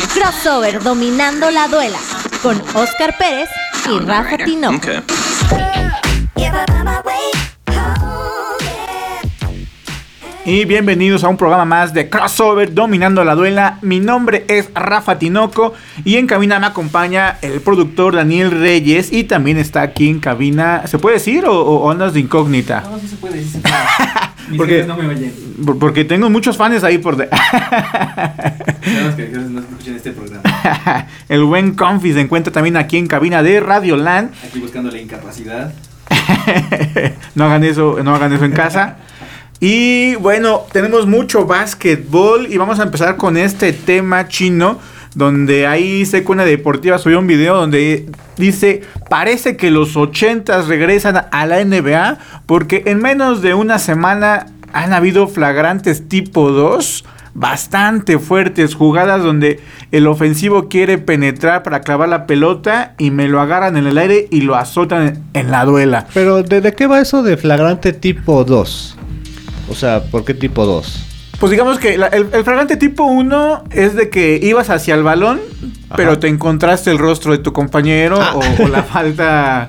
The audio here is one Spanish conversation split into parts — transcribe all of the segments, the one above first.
Crossover dominando la duela con Oscar Pérez y Rafa Tinoco. Y bienvenidos a un programa más de Crossover Dominando la Duela. Mi nombre es Rafa Tinoco y en cabina me acompaña el productor Daniel Reyes y también está aquí en cabina. ¿Se puede decir o, o andas de incógnita? No, sí se puede decir. Porque- no me oyen. Por- Porque tengo muchos fans ahí por... de- Sabemos que no escuchan este programa. el buen Confi se encuentra también aquí en cabina de Radio Land. Aquí buscando la incapacidad. no hagan eso, no hagan eso en casa. Y bueno, tenemos mucho básquetbol y vamos a empezar con este tema chino donde ahí Secuna Deportiva subió un video donde dice, parece que los 80s regresan a la NBA porque en menos de una semana han habido flagrantes tipo 2 bastante fuertes, jugadas donde el ofensivo quiere penetrar para clavar la pelota y me lo agarran en el aire y lo azotan en, la duela. Pero ¿de, de qué va eso de flagrante tipo 2? O sea, ¿por qué tipo 2? Pues digamos que la- el, el flagrante tipo 1 es de que ibas hacia el balón, Ajá. pero te encontraste el rostro de tu compañero Ah. o, o la falta.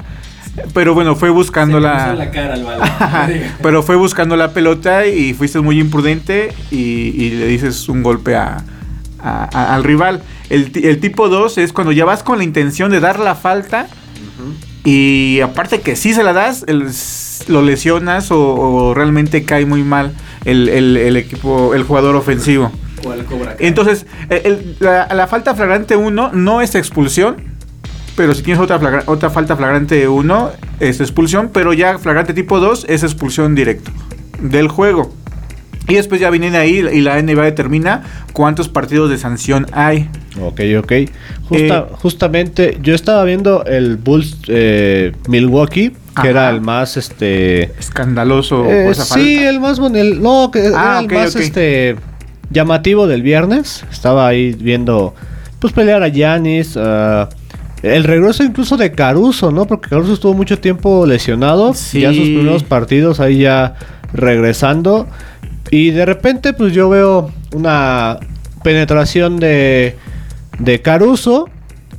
Pero bueno, fue buscando Se la. puso la cara al balón. Pero fue buscando la pelota y fuiste muy imprudente y, y le dices un golpe a, a- a- al rival. El, el tipo 2 es cuando ya vas con la intención de dar la falta y aparte que sí se la das, el- lo lesionas o, o realmente cae muy mal el, el- el equipo, el jugador ofensivo. Entonces, el- el- la, la falta flagrante 1 no es expulsión, pero si tienes otra, flagra- otra falta flagrante 1 es expulsión, pero ya flagrante tipo 2 es expulsión directo del juego. Y después ya viene ahí y la NBA determina cuántos partidos de sanción hay. Ok, ok. Justa- Eh, justamente, yo estaba viendo el Bulls eh, Milwaukee, que era el más este. Escandaloso eh, esa sí, falta. el más el- no, que Ah, era el ok, más este llamativo del viernes. Estaba ahí viendo pues pelear a Giannis, ah, el regreso incluso de Caruso, ¿no? Porque Caruso estuvo mucho tiempo lesionado, Sí. ya sus primeros partidos ahí ya regresando y de repente pues yo veo una penetración de de Caruso,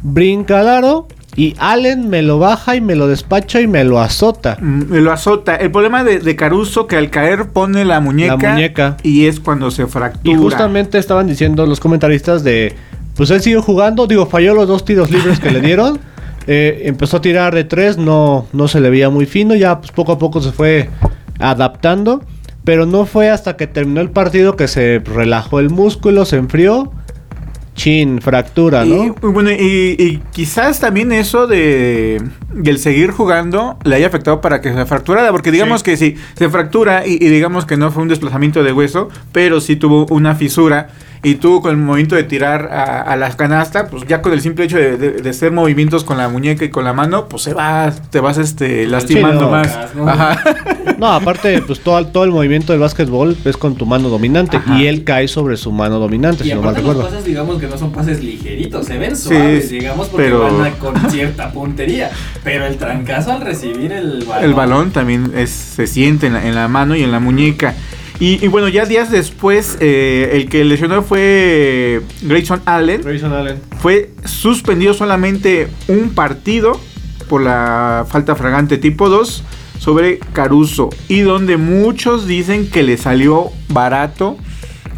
brinca al aro y Allen me lo baja y me lo despacha y me lo azota. Mm, Me lo azota. El problema de, de Caruso que al caer pone la muñeca, La muñeca. y es cuando se fractura. Y justamente estaban diciendo los comentaristas de, pues él siguió jugando, digo, falló los dos tiros libres que le dieron, eh, empezó a tirar de tres, no, no se le veía muy fino, ya pues poco a poco se fue adaptando, pero no fue hasta que terminó el partido que se relajó el músculo, se enfrió, chin, fractura, Y, ¿no? bueno, y, y quizás también eso de del seguir jugando le haya afectado para que se fracturara, porque digamos Sí. que si se fractura y, y digamos que no fue un desplazamiento de hueso, pero sí tuvo una fisura y tú con el movimiento de tirar a, a la canasta, pues ya con el simple hecho de, de- de hacer movimientos con la muñeca y con la mano, pues se va, te vas este lastimando no, más. ¿no? Ajá. No, aparte, pues todo, todo el movimiento del básquetbol es con tu mano dominante Ajá. y él cae sobre su mano dominante, Y si no mal aparte los recuerdo. pases, digamos que no son pases ligeritos, se ven suaves, digamos, porque pero- van a- con cierta puntería. Pero el trancazo al recibir el balón. El balón también es, se siente en la, en la mano y en la muñeca. Y, y bueno, ya días después, eh, el que lesionó fue Grayson Allen. Grayson Allen. Fue suspendido solamente un partido por la falta fragante tipo 2 sobre Caruso. Y donde muchos dicen que le salió barato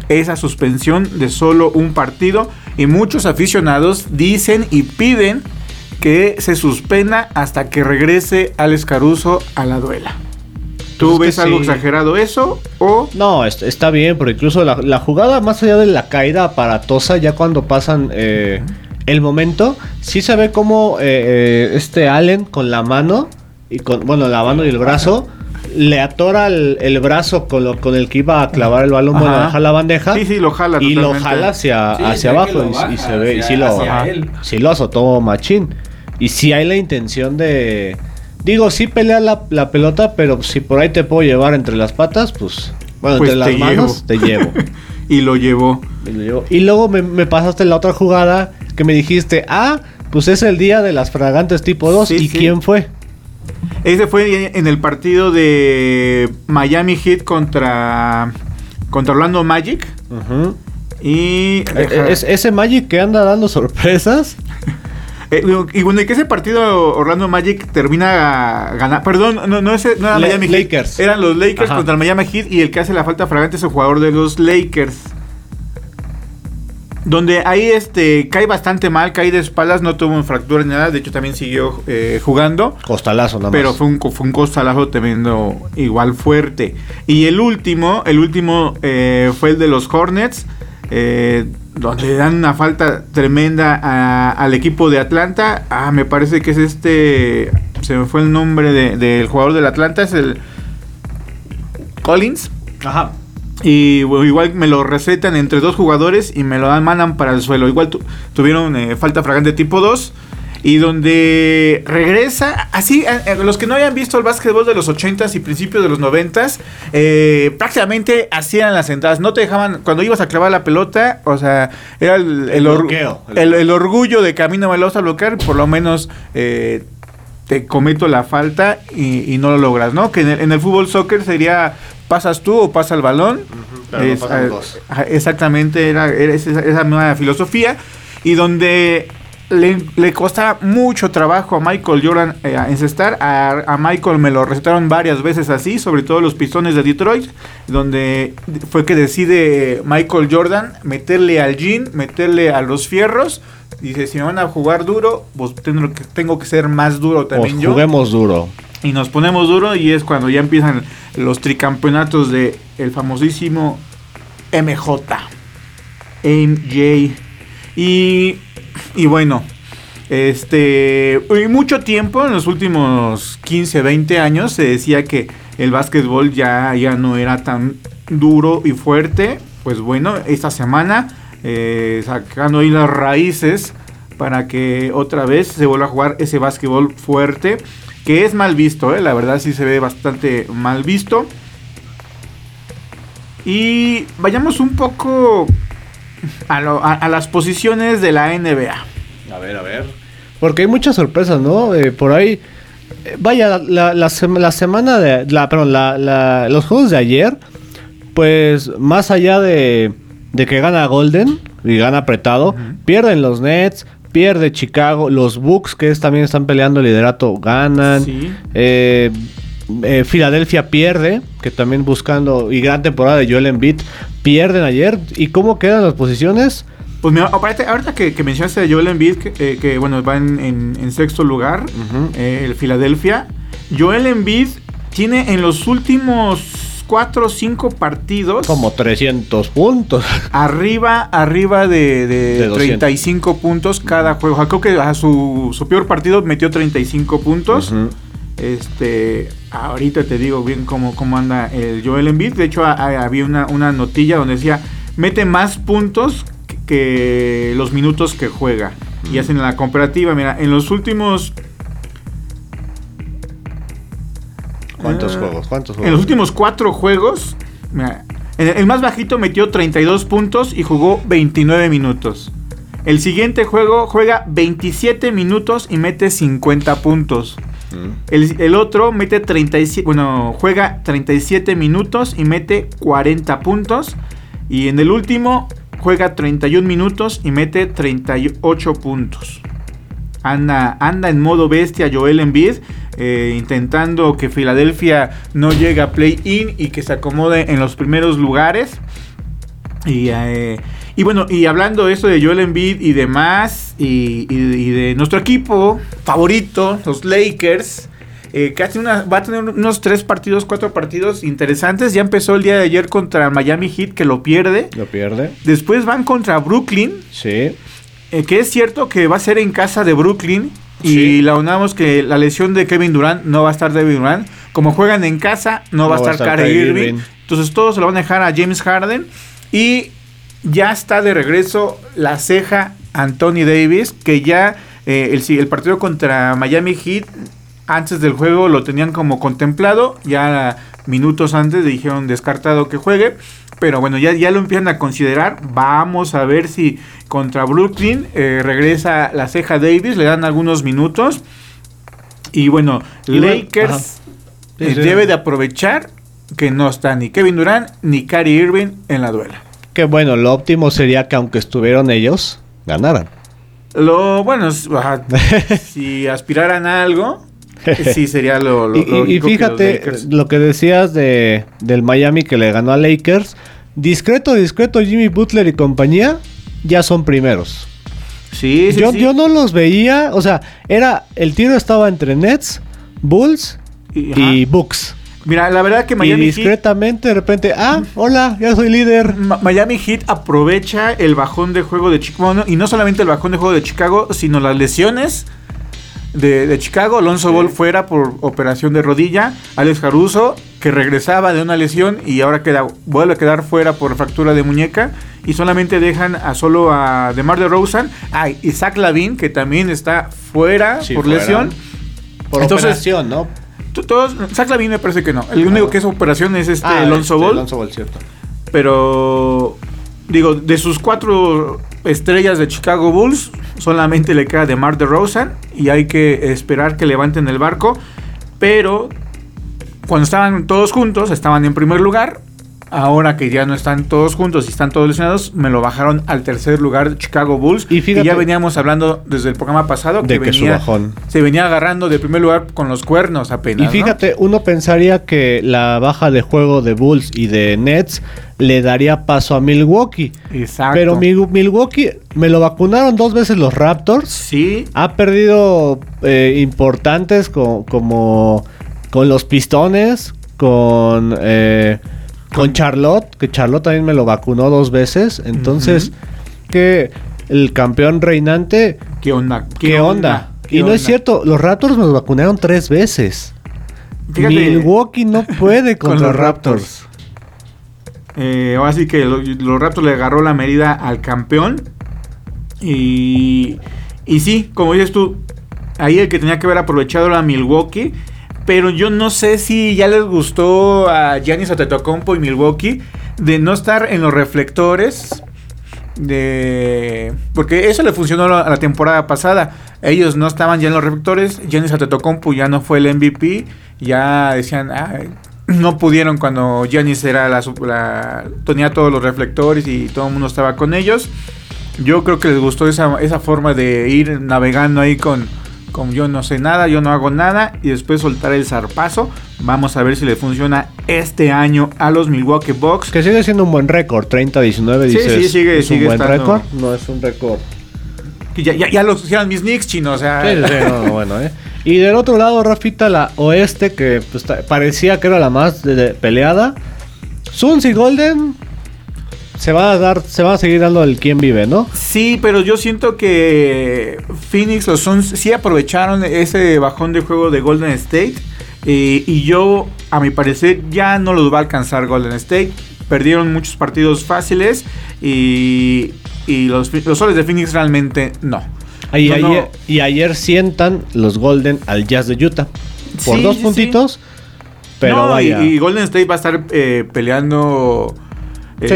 esa suspensión de solo un partido. Y muchos aficionados dicen y piden que se suspenda hasta que regrese Alex Caruso a la duela. ¿Tú Pues es ves que algo sí. exagerado eso? ¿O No, est- está bien, pero incluso la, la jugada, más allá de la caída aparatosa, ya cuando pasan eh, el momento, sí se ve como eh, eh, este Allen con la mano, y con, bueno, la mano y el brazo, le atora el, el brazo con, lo, con el que iba a clavar el balón, bueno, bajar la bandeja. Sí, sí, lo jala Y lo jala hacia, Sí, hacia abajo y- y, se ve, y hacia- sí lo, sí lo azotó machín. Y sí hay la intención de... Digo, sí pelea la, la pelota, pero si por ahí te puedo llevar entre las patas, pues... Bueno, Pues entre las manos te llevo. y lo llevó. Y lo llevo. Y luego me, me pasaste la otra jugada que me dijiste, ah, pues es el día de las fragantes tipo 2. Sí, ¿Y sí. quién fue? Ese fue en el partido de Miami Heat contra, contra Orlando Magic. Ujú. Y, Eh, es- ese Magic que anda dando sorpresas. Eh, y bueno, y que ese partido Orlando Magic termina ganando. Perdón, no, no, ese, no era Miami Heat. Lakers. Eran los Lakers Ajá. contra el Miami Heat y el que hace la falta fragante es el jugador de los Lakers. Donde ahí este cae bastante mal, cae de espaldas, no tuvo fractura ni nada. De hecho, también siguió eh, jugando. Costalazo nada más. Pero fue un, fue un costalazo tremendo, igual fuerte. Y el último, el último eh, fue el de los Hornets, eh, donde dan una falta tremenda a- al equipo de Atlanta. Ah, me parece que es este, se me fue el nombre de- del jugador del Atlanta, es el Collins. Ajá. Y bueno, igual me lo recetan entre dos jugadores y me lo dan, mandan para el suelo. Igual tu- tuvieron eh, falta fragante tipo 2. Y donde regresa, así, los que no hayan visto el básquetbol de los 80s y principios de los 90s, eh, prácticamente hacían las entradas. No te dejaban, cuando ibas a clavar la pelota, o sea, era el, el, El or- bloqueo. el- el orgullo de que a mí no me lo vas a bloquear, por lo menos eh, te cometo la falta y, y no lo logras, ¿no? Que en el, en el fútbol soccer sería pasas tú o pasa el balón. Es, pasan eh, dos. ajá, exactamente, era, era esa, esa nueva filosofía. Y donde le, le costaba mucho trabajo a Michael Jordan eh, encestar. A, a Michael me lo recetaron varias veces así, sobre todo los pistones de Detroit, donde fue que decide Michael Jordan meterle al jean, meterle a los fierros. Dice, si me van a jugar duro, pues tengo que, tengo que ser más duro Pues también yo. juguemos duro. Y nos ponemos duro y es cuando ya empiezan los tricampeonatos de el famosísimo MJ. MJ. Y, y bueno, este, y mucho tiempo, en los últimos 15, 20 años, se decía que el básquetbol ya, ya no era tan duro y fuerte. Pues bueno, esta semana, eh, sacando ahí las raíces para que otra vez se vuelva a jugar ese básquetbol fuerte, que es mal visto, ¿eh? la verdad sí se ve bastante mal visto. Y vayamos un poco a, lo- a- a las posiciones de la NBA. A ver, a ver. Porque hay muchas sorpresas, ¿no? Eh, por ahí. eh, vaya, la, la, sema- la semana de. La, perdón, la, la- los juegos de ayer. Pues más allá de, de que gana Golden y gana apretado, pierden los Nets, pierde Chicago, los Bucks que es, también están peleando el liderato ganan. Sí. Eh, eh, Filadelfia pierde, que también buscando, y gran temporada de Joel Embiid, pierden ayer. ¿Y cómo quedan las posiciones? Pues mira, aparte, ahorita que, que mencionaste a Joel Embiid, que, eh, que, bueno, va en, en- en sexto lugar, eh, el Filadelfia. Joel Embiid tiene en los últimos 4 o 5 partidos Como 300 puntos. arriba, arriba de, de De 200. 35 puntos cada juego. O sea, creo que a su, su peor partido metió 35 puntos. Ujú. Este, ahorita te digo bien cómo, cómo anda el Joel Embiid. De hecho, a- a- había una, una notilla donde decía, mete más puntos que, los minutos que juega. Y hacen la comparativa. Mira, en los últimos... ¿Cuántos eh, juegos? ¿Cuántos En los últimos cuatro juegos, mira, el más bajito metió 32 puntos y jugó 29 minutos. El siguiente juego juega 27 minutos y mete 50 puntos. El, el otro mete 37, bueno, juega 37 minutos y mete 40 puntos. Y en el último juega 31 minutos y mete 38 puntos. Anda, anda en modo bestia Joel Embiid, eh, intentando que Filadelfia no llegue a play-in y que se acomode en los primeros lugares. Y, eh, y bueno, y hablando de eso de Joel Embiid y demás, y, y- y de nuestro equipo favorito, los Lakers, eh, una- va a tener unos tres partidos, cuatro partidos interesantes. Ya empezó el día de ayer contra Miami Heat, que lo pierde. Lo pierde. Después van contra Brooklyn, Sí. eh, que es cierto que va a ser en casa de Brooklyn. Y Sí. la unamos que la lesión de Kevin Durant no va a estar Kevin Durant. Como juegan en casa, no, va a estar Kyrie Irving. Irving. Entonces todos se lo van a dejar a James Harden. Y ya está de regreso la ceja Anthony Davis, que ya eh, el, partido contra Miami Heat, antes del juego lo tenían como contemplado. Ya minutos antes dijeron descartado que juegue. Pero bueno, ya, ya lo empiezan a considerar. Vamos a ver si contra Brooklyn eh, regresa la ceja Davis. Le dan algunos minutos. Y bueno, Y Lakers. Sí, eh, sí. debe de aprovechar que no está ni Kevin Durant ni Kyrie Irving en la duela. Que bueno, lo óptimo sería que aunque estuvieron ellos, ganaran. Lo bueno, si aspiraran a algo, sí sería lo, lo Y, que fíjate Lakers- lo que decías de, del Miami que le ganó a Lakers. Discreto, discreto, Jimmy Butler y compañía ya son primeros. Sí, sí, yo, sí. yo no los veía, o sea, era el tiro estaba entre Nets, Bulls Y-. Bucks. Mira, la verdad que Y Miami Heat, discretamente de repente, ah, hola, ya soy líder. Miami Heat aprovecha el bajón de juego de Chicago. Y no solamente el bajón de juego de Chicago, sino las lesiones de, de Chicago. Alonso Ball fuera por operación de rodilla. Alex Caruso, que regresaba de una lesión y ahora queda, vuelve a quedar fuera por fractura de muñeca. Y solamente dejan a solo a DeMar DeRozan. Y Zach Lavin, que también está fuera Sí, por fuera. lesión. Por Entonces- operación, ¿no? Todos, Zach Lavin me parece que no. El único que es operación es este Ah, Alonso este, Ball. Alonso Ball, cierto. Pero digo, de sus cuatro estrellas de Chicago Bulls, solamente le queda DeMar DeRozan y hay que esperar que levanten el barco. Pero cuando estaban todos juntos, estaban en primer lugar. Ahora que ya no están todos juntos y están todos lesionados, me lo bajaron al tercer lugar Chicago Bulls. Y fíjate- ya veníamos hablando desde el programa pasado De que venía- bajón. se venía agarrando de primer lugar con los cuernos apenas. Y ¿no? fíjate, uno pensaría que la baja de juego de Bulls y de Nets le daría paso a Milwaukee. Exacto. Pero Mil- Milwaukee me lo vacunaron dos veces los Raptors. Sí, Ha perdido eh, importantes co- como con los Pistones, con, eh, con Charlotte, que Charlotte también me lo vacunó dos veces. Entonces, que el campeón reinante, ¿qué onda? ¿qué, onda? ¿Qué y no es cierto, los Raptors nos vacunaron tres veces. Fíjate, Milwaukee no puede con contra los Raptors. Eh, ahora sí que lo- los Raptors le agarró la medida al campeón. Y, y sí, como dices tú, ahí el que tenía que haber aprovechado era Milwaukee. Pero yo no sé si ya les gustó a Giannis Antetokounmpo y Milwaukee de no estar en los reflectores. De... Porque eso le funcionó a la temporada pasada. Ellos no estaban ya en los reflectores. Giannis Antetokounmpo ya no fue el MVP. Ya decían, "Ay, no pudieron cuando Giannis era la, la- tenía todos los reflectores y todo el mundo estaba con ellos. Yo creo que les gustó esa, esa forma de ir navegando ahí con, con yo no sé nada, yo no hago nada y después soltar el zarpazo. Vamos a ver si le funciona este año a los Milwaukee Bucks. Que sigue siendo un buen récord, 30-19, Sí, dices. sí, sigue- ¿es sigue un buen estando- récord. No es un récord. Ya, ya, ya los hicieron mis Knicks, chino. O sea, Sí, sí, no, no, bueno, ¿eh? Y del otro lado, Rafita, la oeste, que pues, parecía que era la más de- de peleada. Suns y Golden se va a dar, se va a seguir dando el quién vive, ¿no? Sí, pero yo siento que Phoenix, los Suns, sí aprovecharon ese bajón de juego de Golden State. eh, y yo, a mi parecer, ya no los va a alcanzar Golden State. Perdieron muchos partidos fáciles y, y los, los soles de Phoenix realmente no. Y, No, no. ayer, y ayer sientan los Golden al Jazz de Utah. Por Sí, dos sí, puntitos. Pero No, y- vaya. Y, Golden State va a estar eh, peleando eh,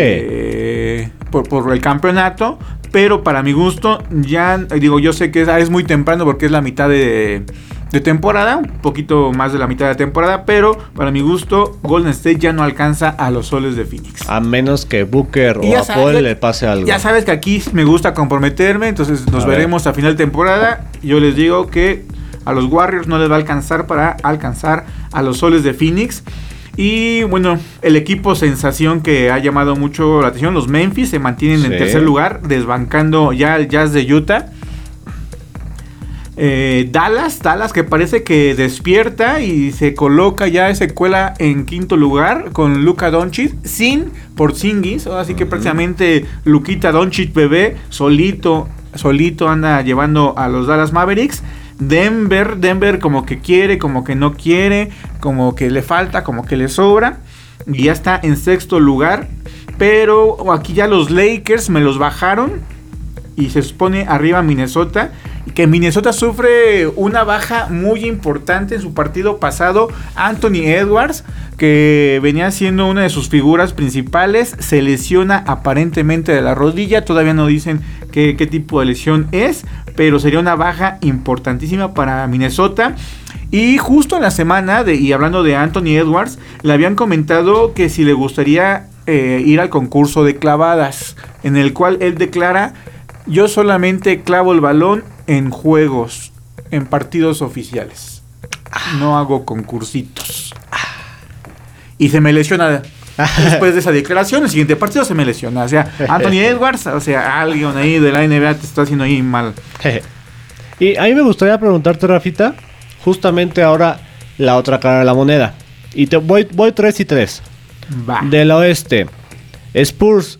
por, por el campeonato. Pero para mi gusto, ya digo, yo sé que es, es muy temprano porque es la mitad de, de temporada, un poquito más de la mitad de temporada. Pero para mi gusto, Golden State ya no alcanza a los soles de Phoenix. a menos que Booker Y o a sabes- Paul le pase algo. Ya sabes que aquí me gusta comprometerme, entonces nos A ver. veremos a final de temporada. Yo les digo que a los Warriors no les va a alcanzar para alcanzar a los soles de Phoenix. Y bueno, el equipo sensación que ha llamado mucho la atención, los Memphis, se mantienen Sí. en tercer lugar, desbancando ya el Jazz de Utah. Eh, Dallas, Dallas que parece que despierta y se coloca ya, se cuela en quinto lugar con Luka Doncic sin Porzingis, así que prácticamente Luquita Doncic bebé solito, solito anda llevando a los Dallas Mavericks. Denver, Denver como que quiere, como que no quiere, como que le falta, como que le sobra. Y ya está en sexto lugar. Pero aquí ya los Lakers me los bajaron y se expone arriba Minnesota. Que Minnesota sufre una baja muy importante en su partido pasado. Anthony Edwards, que venía siendo una de sus figuras principales, se lesiona aparentemente de la rodilla. Todavía no dicen qué, qué tipo de lesión es, pero sería una baja importantísima para Minnesota. Y justo en la semana, de, y hablando de Anthony Edwards, le habían comentado que si le gustaría eh, ir al concurso de clavadas, en el cual él declara, yo solamente clavo el balón en juegos, en partidos oficiales. No hago concursitos. Y se me lesiona después de esa declaración. El siguiente partido se me lesiona. O sea, Anthony Edwards, o sea, alguien ahí de la NBA te está haciendo ahí mal. y a mí me gustaría preguntarte, Rafita, justamente ahora la otra cara de la moneda. Y te voy, voy 3 y 3. Va. Del oeste, Spurs,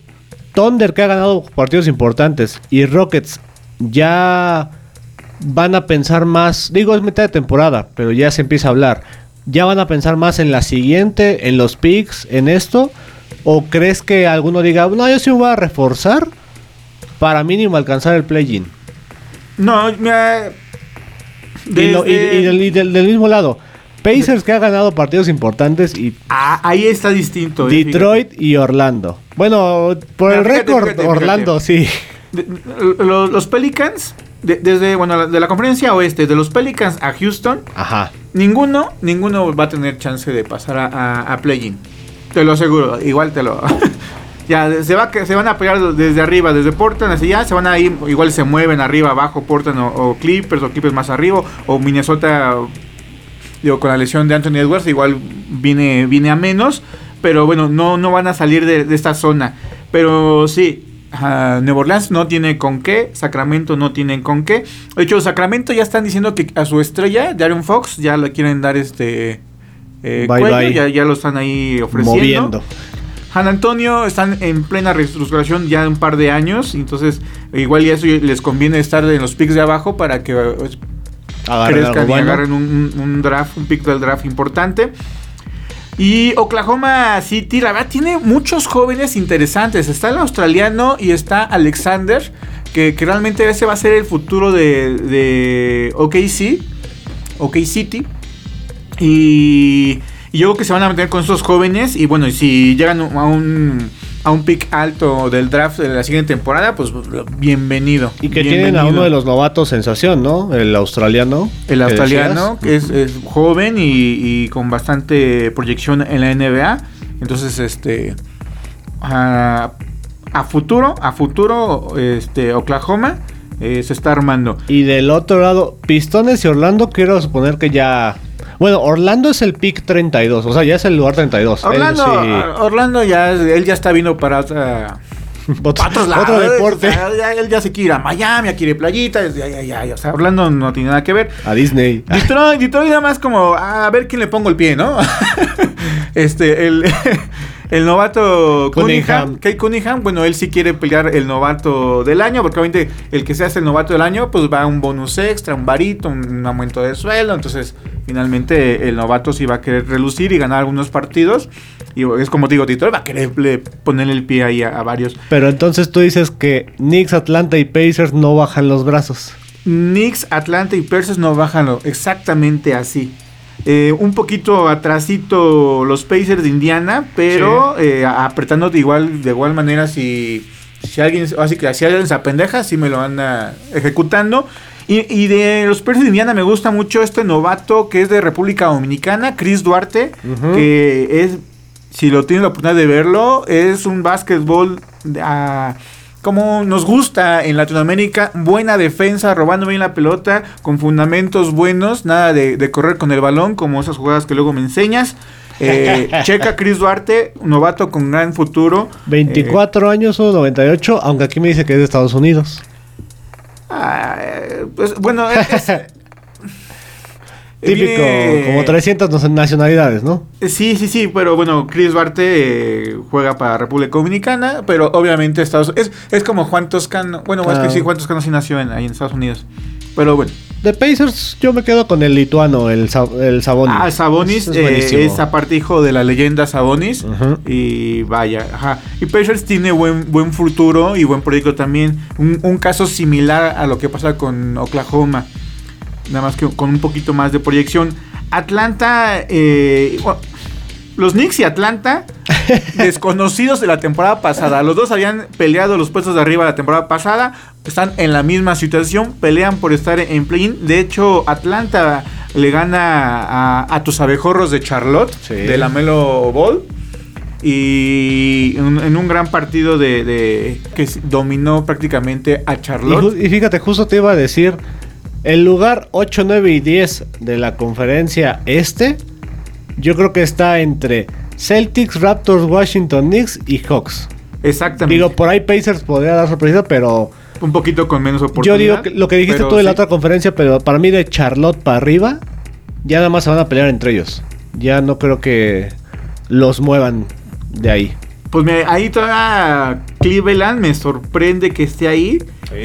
Thunder que ha ganado partidos importantes y Rockets ya van a pensar más, digo es mitad de temporada, pero ya se empieza a hablar. ¿Ya van a pensar más en la siguiente, en los picks, en esto? ¿O crees que alguno diga, no, yo sí me voy a reforzar para mínimo alcanzar el play-in? No, mira. Y, lo- y- desde- y del, y del- del mismo lado, Pacers que ha ganado partidos importantes y Ah, ahí está distinto. eh, Detroit y Orlando. Bueno, por el récord, fíjate, Orlando, sí. De- los Pelicans, de- desde, bueno, de la conferencia oeste, de los Pelicans a Houston, Ajá. Ninguno, ninguno va a tener chance de pasar a, a- play-in. Te lo aseguro, igual te lo... ya, se, va, que- se van a pegar desde arriba, desde Portland hacia allá, se van a ir, igual se mueven arriba, abajo, Portland o, Clippers, o Clippers más arriba, o Minnesota, digo, con la lesión de Anthony Edwards, igual viene, viene a menos, pero bueno, no, no van a salir de esta zona. Pero sí, ah, Nueva Orleans no tiene con qué, Sacramento no tienen con qué. De hecho, Sacramento ya están diciendo que a su estrella, Darren Fox, ya le quieren dar este eh, Bye, cuello, bye. Ya, ya lo están ahí ofreciendo. Moviendo. San Antonio están en plena reestructuración ya un par de años, entonces igual y eso les conviene estar en los picks de abajo para que Agarren crezcan y agarren un- un draft, un pick del draft importante. Y Oklahoma City, la verdad, tiene muchos jóvenes interesantes. Está el australiano y está Alexander, que, que realmente ese va a ser el futuro de, de OKC, OK City. Y, y yo creo que se van a meter con estos jóvenes. Y bueno, y si llegan a un, a un pick alto del draft de la siguiente temporada, pues bienvenido. Y que tienen a uno de los novatos sensación, ¿no? El australiano. El que australiano, que es, es joven y, y con bastante proyección en la NBA. Entonces, este. A, a futuro, a futuro, este, Oklahoma eh, se está armando. Y del otro lado, Pistones y Orlando, quiero suponer que ya. Bueno, Orlando es el pick 32, o sea, ya es el lugar 32. Él Orlando, sí- Orlando ya, él ya está viendo para otra, otro, lados. deporte. O sea, ya- él ya se quiere ir a Miami, quiere playita. Ya, ya, ya, ya, o sea, Orlando no tiene nada que ver. A Disney. Detroit, Detroit nada más como a ver quién le pongo el pie, ¿no? este, el, el novato Cunningham. Kate Cunningham, bueno, él sí quiere pelear el novato del año, porque obviamente el que se hace el novato del año, pues va un bonus extra, un varito, un, aumento de sueldo, entonces finalmente el novato sí va a querer relucir y ganar algunos partidos. Y es como digo, Detroit va a querer le- ponerle el pie ahí a, a varios. Pero entonces tú dices que Knicks, Atlanta y Pacers no bajan los brazos. Knicks, Atlanta y Pacers no bajan lo- exactamente así. Eh, un poquito atrasito los Pacers de Indiana, pero eh, apretando de igual, de igual manera si, si alguien, así que si alguien se apendeja, sí me lo anda ejecutando. Y, y de los Pacers de Indiana me gusta mucho este novato que es de República Dominicana, Chris Duarte, que es, si lo tienen la oportunidad de verlo, es un básquetbol como nos gusta en Latinoamérica, buena defensa, robando bien la pelota, con fundamentos buenos, nada de, de correr con el balón, como esas jugadas que luego me enseñas. Eh, checa Chris Duarte, novato con gran futuro. 24 años, 1.98, aunque aquí me dice que es de Estados Unidos. Eh, ah, eh, pues, bueno, es- Típico, viene- como 300 nacionalidades, ¿no? Sí, sí, sí, pero bueno, Chris Duarte eh, juega para República Dominicana, pero obviamente Estados es es como Juan Toscano. Bueno, es Ah. que sí, Juan Toscano sí nació en, ahí en Estados Unidos. Pero bueno. De Pacers yo me quedo con el lituano, el, el Sabonis. Ah, Sabonis Es eh, es aparte hijo de la leyenda Sabonis. Y vaya, ajá. Y Pacers tiene buen, buen futuro y buen proyecto también. Un, un caso similar a lo que pasa con Oklahoma. Nada más que con un poquito más de proyección. Atlanta, eh, bueno, los Knicks y Atlanta, desconocidos de la temporada pasada. Los dos habían peleado los puestos de arriba la temporada pasada. Están en la misma situación. Pelean por estar en play-in. De hecho, Atlanta le gana a, a tus abejorros de Charlotte, Sí. de la Melo Ball. y en, en un gran partido de, de- que dominó prácticamente a Charlotte. y fíjate, justo te iba a decir, el lugar 8, 9 y 10 de la conferencia este, yo creo que está entre Celtics, Raptors, Washington Knicks y Hawks. Exactamente. Digo, por ahí Pacers podría dar sorpresa, pero un poquito con menos yo oportunidad. digo que lo que dijiste tú de la sí. otra conferencia, pero para mí de Charlotte para arriba, ya nada más se van a pelear entre ellos. Ya no creo que los muevan de ahí. Pues me, ahí todavía Cleveland me sorprende que esté ahí.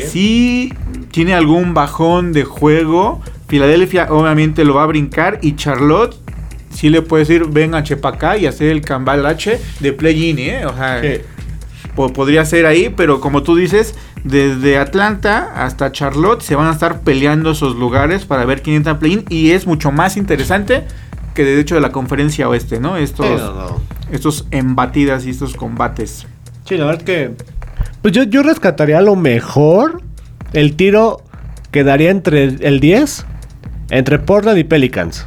Si tiene algún bajón de juego, Filadelfia obviamente lo va a brincar y Charlotte sí le puede decir venga chepa acá y hacer el cambalache de play-in, ¿eh? O sea, po- podría ser ahí, pero como tú dices, desde Atlanta hasta Charlotte se van a estar peleando esos lugares para ver quién entra en play-in y es mucho más interesante que de hecho de la conferencia oeste, ¿no? Estos, estos embatidas y estos combates. Sí, la verdad que. Pues yo, yo rescataría a lo mejor el tiro que daría entre el 10 entre Portland y Pelicans.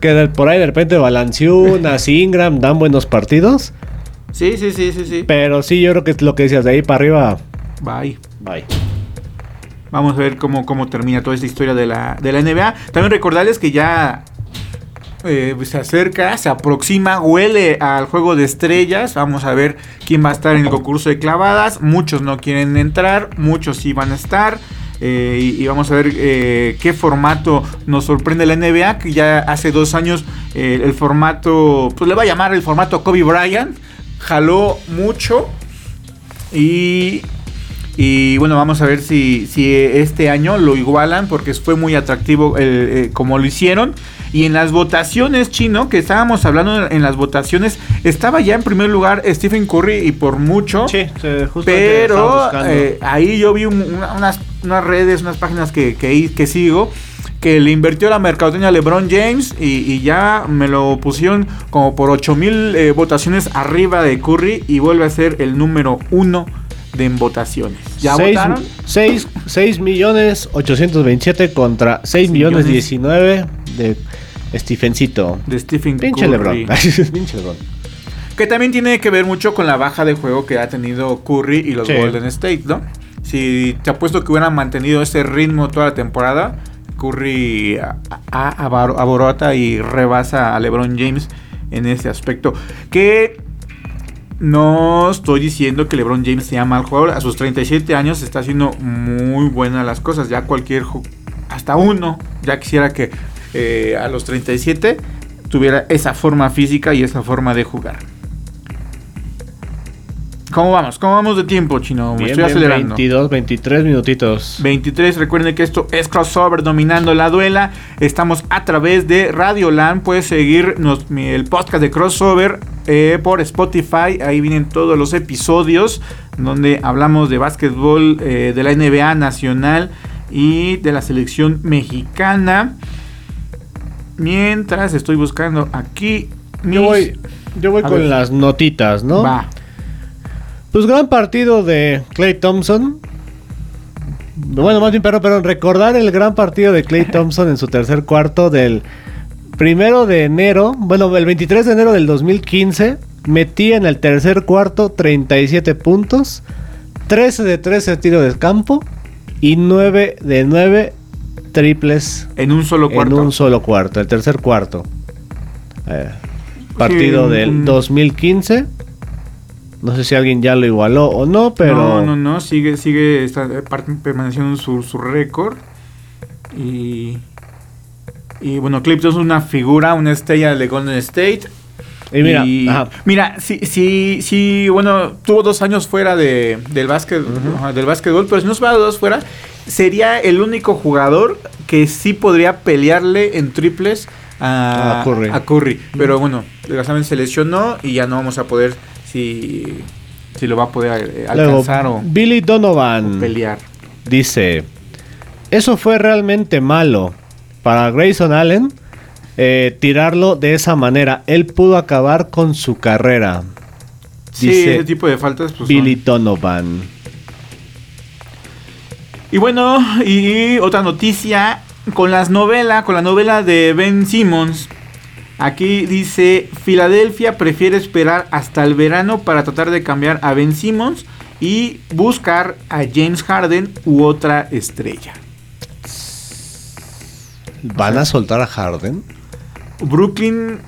Que por ahí de repente Valanciunas, Ingram dan buenos partidos. Sí, sí, sí, sí, sí. Pero sí, yo creo que es lo que decías de ahí para arriba. Bye. Bye. Vamos a ver cómo, cómo termina toda esta historia de la, de la NBA. También recordarles que ya eh, se acerca, se aproxima, huele al juego de estrellas. Vamos a ver quién va a estar en el concurso de clavadas. Muchos no quieren entrar, muchos sí van a estar. Eh, y, vamos a ver eh, qué formato nos sorprende la NBA, que ya hace dos años el formato, pues le va a llamar el formato Kobe Bryant, jaló mucho y, y bueno, vamos a ver si, si este año lo igualan porque fue muy atractivo el, eh, como lo hicieron. Y en las votaciones, chino, que estábamos hablando en las votaciones, estaba ya en primer lugar Stephen Curry y por mucho. Pero eh, ahí yo vi un- una- unas, unas redes, unas páginas que, que, que sigo que le invirtió la mercadotecnia a LeBron James y, y ya me lo pusieron como por 8000 eh, votaciones arriba de Curry y vuelve a ser el número uno de en votaciones. ¿Ya votaron? 6, millones 827 contra 6 millones millones. 19 de Stephencito. De Stephen Pinche Curry. Lebron. Pinche Lebron. Que también tiene que ver mucho con la baja de juego que ha tenido Curry y los Sí. Golden State, ¿no? Si te apuesto que hubieran mantenido ese ritmo toda la temporada, Curry a- aborota y rebasa a LeBron James en ese aspecto. Que no estoy diciendo que LeBron James sea mal jugador. A sus 37 años está haciendo muy buenas las cosas. Ya cualquier, hasta uno, ya quisiera que eh, a los 37 tuviera esa forma física y esa forma de jugar. ¿Cómo vamos? ¿Cómo vamos de tiempo, chino? Me Bien, estoy bien, acelerando. 22, 23 minutitos. 23, recuerden que esto es crossover dominando la duela. Estamos a través de Radio Land. Puedes seguir nos- el podcast de crossover eh, por Spotify. Ahí vienen todos los episodios donde hablamos de básquetbol eh, de la NBA nacional y de la selección mexicana. Mientras estoy buscando aquí. Yo mis- voy, yo voy A con ver. las notitas, ¿no? Va. Pues gran partido de Clay Thompson. Bueno, más bien, perdón, perdón, recordar el gran partido de Clay Thompson en su tercer cuarto del primero de enero, bueno, el 23 de enero del 2015, metía en el tercer cuarto 37 puntos, 13 de 13 tiro de campo y 9 de 9 triples En un solo cuarto. en un solo cuarto, el tercer cuarto. Eh, partido Sí, del un- 2015. No sé si alguien ya lo igualó o no, pero. No, no, no, sigue, sigue está, eh, permaneciendo en su, su récord. Y. Y bueno, Clip es una figura, una estrella de Golden State. Y mira, Y- mira, si, si, si, bueno, tuvo dos años fuera de, del, básquet, del básquetbol, pero si no fuera dos fuera, sería el único jugador que sí podría pelearle en triples a, A Curry. a Curry. Pero bueno, desgraciadamente se lesionó y ya no vamos a poder si, si lo va a poder eh, Luego, alcanzar o, Billy o Donovan pelear. dice: Eso fue realmente malo para Grayson Allen eh, tirarlo de esa manera. Él pudo acabar con su carrera. Sí, Dice ese tipo de faltas. Pues, Billy son- Donovan. Y bueno, y otra noticia con las novelas, con la novela de Ben Simmons. Aquí dice, Filadelfia prefiere esperar hasta el verano para tratar de cambiar a Ben Simmons y buscar a James Harden u otra estrella. ¿Van a soltar a Harden? Brooklyn,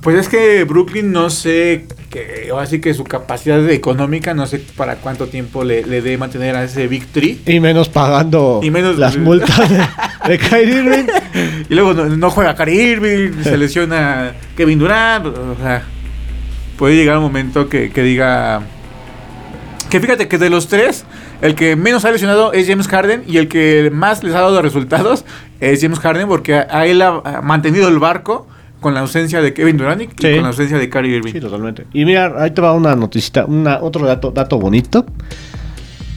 pues es que Brooklyn no sé, que, así que su capacidad económica, no sé para cuánto tiempo le, le dé mantener a ese Big Tree. Y menos pagando Y menos- las multas de, de Kyrie Irving. Y luego no, no juega Kyrie Irving, se lesiona Kevin Durant. O sea, puede llegar un momento que, que diga. Que fíjate que de los tres, el que menos ha lesionado es James Harden y el que más les ha dado resultados es James Harden porque a, a él ha mantenido el barco con la ausencia de Kevin Durant y Sí. con la ausencia de Kyrie Irving. Sí, totalmente. Y mira, ahí te va una noticita, una, otro dato, dato bonito.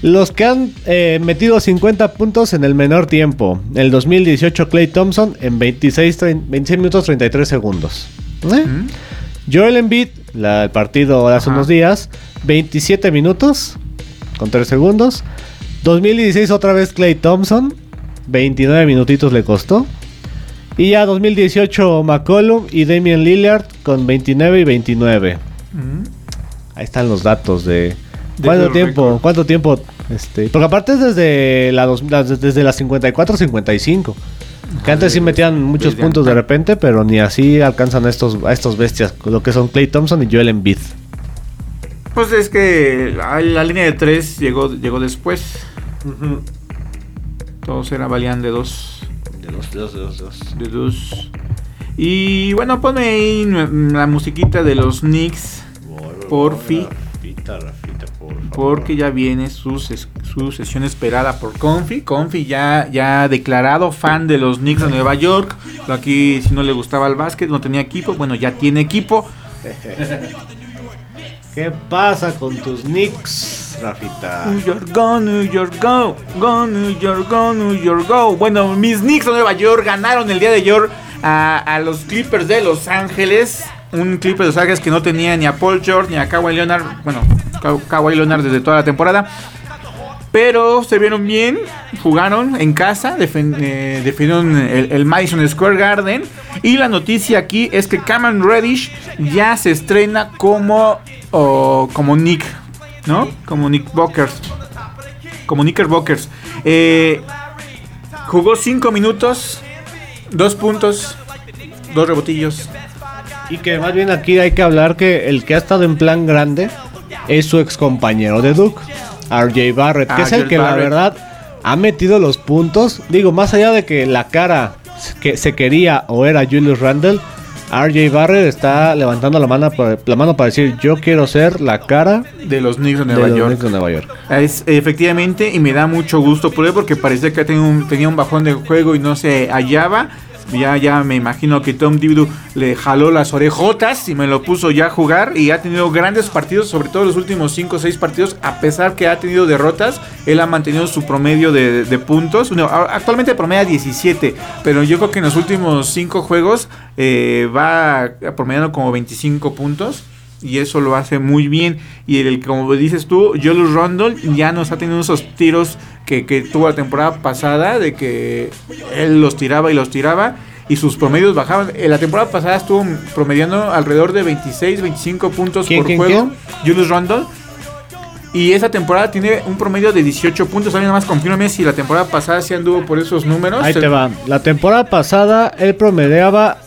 Los que han eh, metido 50 puntos en el menor tiempo. El 2018 Clay Thompson en 26, trein- 26 minutos 33 segundos. ¿Eh? ¿Mm? Joel Embiid, la, el partido hace Ajá. unos días, 27 minutos con 3 segundos. 2016 otra vez Clay Thompson, 29 minutitos le costó. Y ya 2018 McCollum y Damian Lillard con 29 y 29. ¿Mm? Ahí están los datos de cuánto tiempo, cuánto tiempo, este, porque aparte es desde la dos- la- desde las 54 55. Que antes sí metían muchos puntos de repente, pero ni así alcanzan a estos a estos bestias, lo que son Clay Thompson y Joel Embiid. Pues es que la, la línea de tres llegó, llegó después. Todos era valían de dos. De los, de los, de los, de dos. Y bueno, ponme ahí la musiquita de los Knicks. Porfi. Rafita, Rafita, por. Porque ya viene su, ses- su sesión esperada por Confi. Confi ya, ya declarado fan de los Knicks de Nueva York. Aquí, si no le gustaba el básquet, no tenía equipo. Bueno, ya tiene equipo. ¿Qué pasa con tus Knicks, New York, go, New York, go. Go, New York, go, New York, go. Bueno, mis Knicks de Nueva York ganaron el día de ayer a, a los Clippers de Los Ángeles. Un Clippers de Los Ángeles que no tenía ni a Paul George ni a Kawhi Leonard. Bueno, Ka- Kawhi Leonard desde toda la temporada. Pero se vieron bien, jugaron en casa, defen- eh, defendieron el, Madison Square Garden. Y la noticia aquí es que Cameron Reddish ya se estrena como, o, como Nick, ¿no? Como Nick Bockers. Como Knickerbockers. Eh, jugó 5 minutos, 2 puntos, 2 rebotillos. Y que más bien aquí hay que hablar que el que ha estado en plan grande es su ex compañero de Duke, RJ Barrett, que es el que la verdad ha metido los puntos. Digo, más allá de que la cara que se quería o era Julius Randle, RJ Barrett está levantando la mano, para, la mano para decir yo quiero ser la cara De los Knicks de de Nueva los York. Knicks de Nueva York. Es, efectivamente, y me da mucho gusto por él porque parecía que tenía un, tenía un bajón de juego y no se hallaba. Ya, ya me imagino que Tom Thibodeau le jaló las orejotas y me lo puso ya a jugar. Y ha tenido grandes partidos, sobre todo los últimos 5 o 6 partidos. A pesar que ha tenido derrotas, él ha mantenido su promedio de, puntos. Actualmente promedia 17, pero yo creo que en los últimos 5 juegos eh, va promediando como 25 puntos. Y eso lo hace muy bien. Y el, como dices tú, Julius Randle ya nos ha tenido esos tiros que, que tuvo la temporada pasada, de que él los tiraba y los tiraba. Y sus promedios bajaban. En la temporada pasada estuvo promediando alrededor de 26, 25 puntos ¿Quién, por quién, juego. Julius Randle. Y esa temporada tiene un promedio de 18 puntos. Alguien más confírmame si la temporada pasada sí anduvo por esos números. Ahí te va. La temporada pasada él promediaba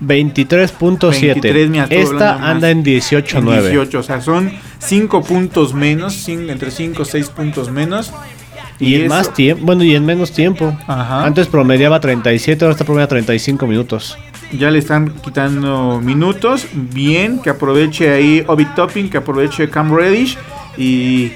23.7. 23, mira, estoy Esta anda en 18.9. En 18, o sea, son 5 puntos menos, entre 5 o 6 puntos menos. Y, en eso- más tiempo, bueno, y en menos tiempo. Ajá. Antes promediaba 37, ahora está promediando 35 minutos. Ya le están quitando minutos. Bien, que aproveche ahí Obi Topping, que aproveche Cam Reddish. Y,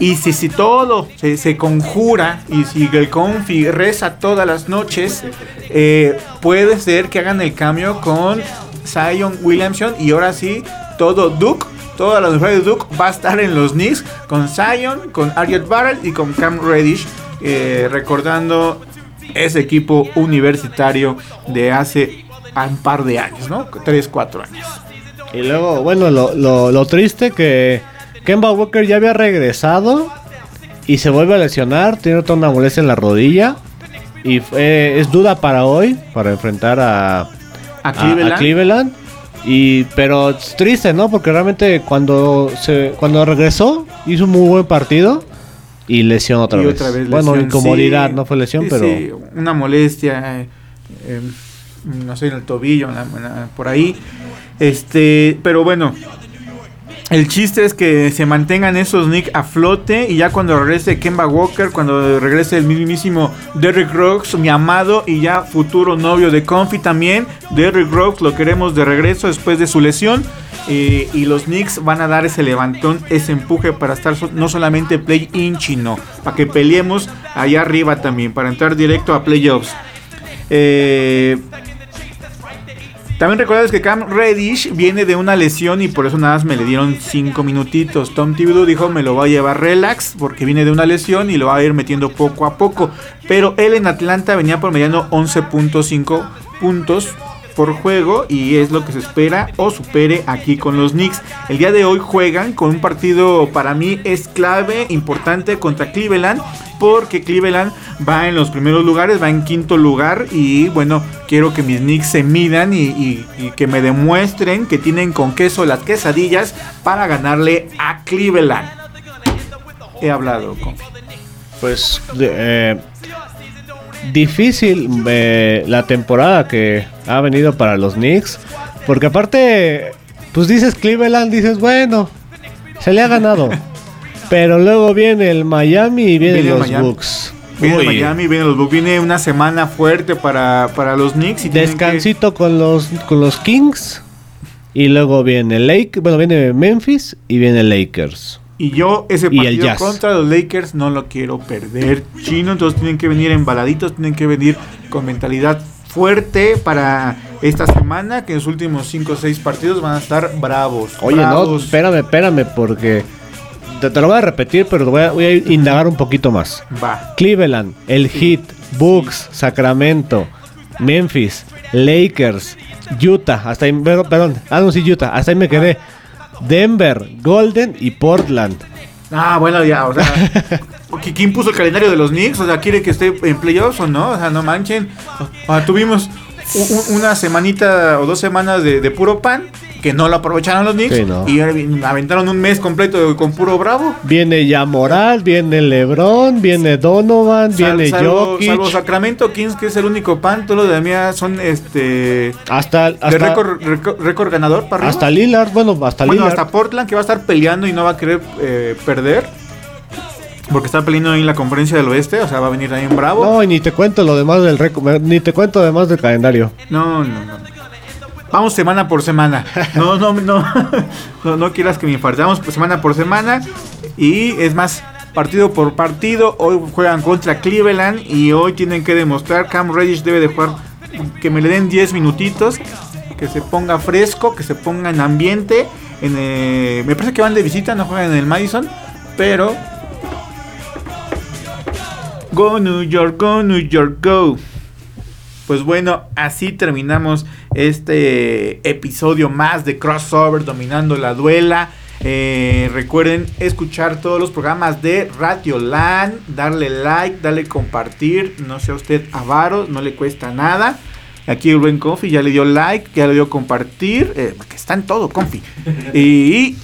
y si, si todo se, conjura y si el Confi reza todas las noches, eh, puede ser que hagan el cambio con Zion Williamson. Y ahora sí, todo Duke, toda la universidad de Duke va a estar en los Knicks con Zion, con Ariel Barrett y con Cam Reddish. eh, recordando ese equipo universitario de hace un par de años, ¿no? 3, 4 años. Y luego, bueno, lo triste que Kemba Walker ya había regresado y se vuelve a lesionar, tiene otra una molestia en la rodilla. Y fue- es duda para hoy, para enfrentar a, A a- Cleveland. a Cleveland. Y, pero es triste, ¿no? Porque realmente cuando se cuando regresó hizo un muy buen partido y lesión otra, Y vez. otra vez Bueno, lesión, incomodidad, sí. no fue lesión, Sí, pero sí, una molestia, eh, eh, no sé, en el tobillo, en la- en la- por ahí. Este, pero bueno, el chiste es que se mantengan esos Nick a flote y ya cuando regrese Kemba Walker, cuando regrese el mismísimo Derrick Rose, mi amado y ya futuro novio de Confi también, Derrick Rose lo queremos de regreso después de su lesión. eh, y los Knicks van a dar ese levantón, ese empuje para estar no solamente play-in chino, para que peleemos allá arriba también, para entrar directo a playoffs. Eh, también recuerdas que Cam Reddish viene de una lesión y por eso nada más me le dieron 5 minutitos. Tom Thibodeau dijo me lo va a llevar relax porque viene de una lesión y lo va a ir metiendo poco a poco. Pero él en Atlanta venía promediando 11.5 puntos por juego y es lo que se espera o supere aquí con los Knicks. El día de hoy juegan con un partido para mí es clave, importante contra Cleveland porque Cleveland va en los primeros lugares, va en quinto lugar y bueno, quiero que mis Knicks se midan y, que me demuestren que tienen con queso las quesadillas para ganarle a Cleveland. He hablado con... pues eh, difícil eh, la temporada que ha venido para los Knicks. Porque aparte, pues dices Cleveland, dices, bueno, se le ha ganado. Pero luego viene el Miami y vienen Viene el los Miami. Bucks. Viene Uy, Miami, viene los Bucks, viene una semana fuerte para, para los Knicks. Y que- Descansito con los con los Kings. Y luego viene Lake, bueno, viene Memphis y viene Lakers. Y yo ese partido contra los Lakers no lo quiero perder chino. Entonces tienen que venir embaladitos, tienen que venir con mentalidad fuerte para esta semana. Que en los últimos 5 o 6 partidos van a estar bravos. Oye, no, espérame, espérame, porque te, te lo voy a repetir, pero voy a, voy a indagar un poquito más. Va. Cleveland, el Heat, Bucks, Sacramento, Memphis, Lakers, Utah, hasta ahí, perdón, perdón, ah no, sí, Utah, hasta ahí me quedé. Denver, Golden y Portland. Ah, bueno, ya, o sea. ¿qui- ¿Quién puso el calendario de los Knicks? O sea, ¿quiere que esté en playoffs o no? O sea, no manchen. O sea, tuvimos una semanita o dos semanas de, de puro pan que no lo aprovecharon los Knicks Sí, no. y aventaron un mes completo con puro bravo. Viene Yamoral, viene LeBron, viene Donovan, Sal- viene salvo, Jokic. salvo Sacramento Kings, que es el único pan, todo lo de mía son este hasta de hasta, récord, récord- récord ganador para arriba. hasta Lillard, bueno, hasta bueno, Lillard. hasta Portland que va a estar peleando y no va a querer eh, perder. Porque está peleando ahí en la conferencia del oeste, o sea, va a venir ahí en bravo. No, y ni te cuento lo demás del récord, ni te cuento además del calendario. No, no, no. Vamos semana por semana. No, no, no. No, no quieras que me infarte. Vamos semana por semana. Y es más, partido por partido. Hoy juegan contra Cleveland. Y hoy tienen que demostrar. Cam Reddish debe de jugar. Que me le den 10 minutitos. Que se ponga fresco. Que se ponga en ambiente. En, eh, me parece que van de visita. No juegan en el Madison. Pero. Go New York, go New York, go. Pues bueno, así terminamos este episodio más de Crossover Dominando la Duela. Eh, recuerden escuchar todos los programas de Radio Land, darle like, darle compartir, no sea usted avaro, no le cuesta nada. Aquí el buen Confi ya le dio like, ya le dio compartir, eh, porque está en todo, Confi. Y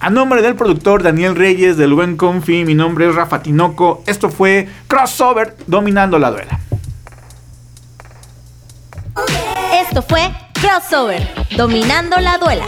a nombre del productor Daniel Reyes, del buen Confi, mi nombre es Rafa Tinoco. Esto fue Crossover Dominando la Duela. Esto fue Crossover, dominando la duela.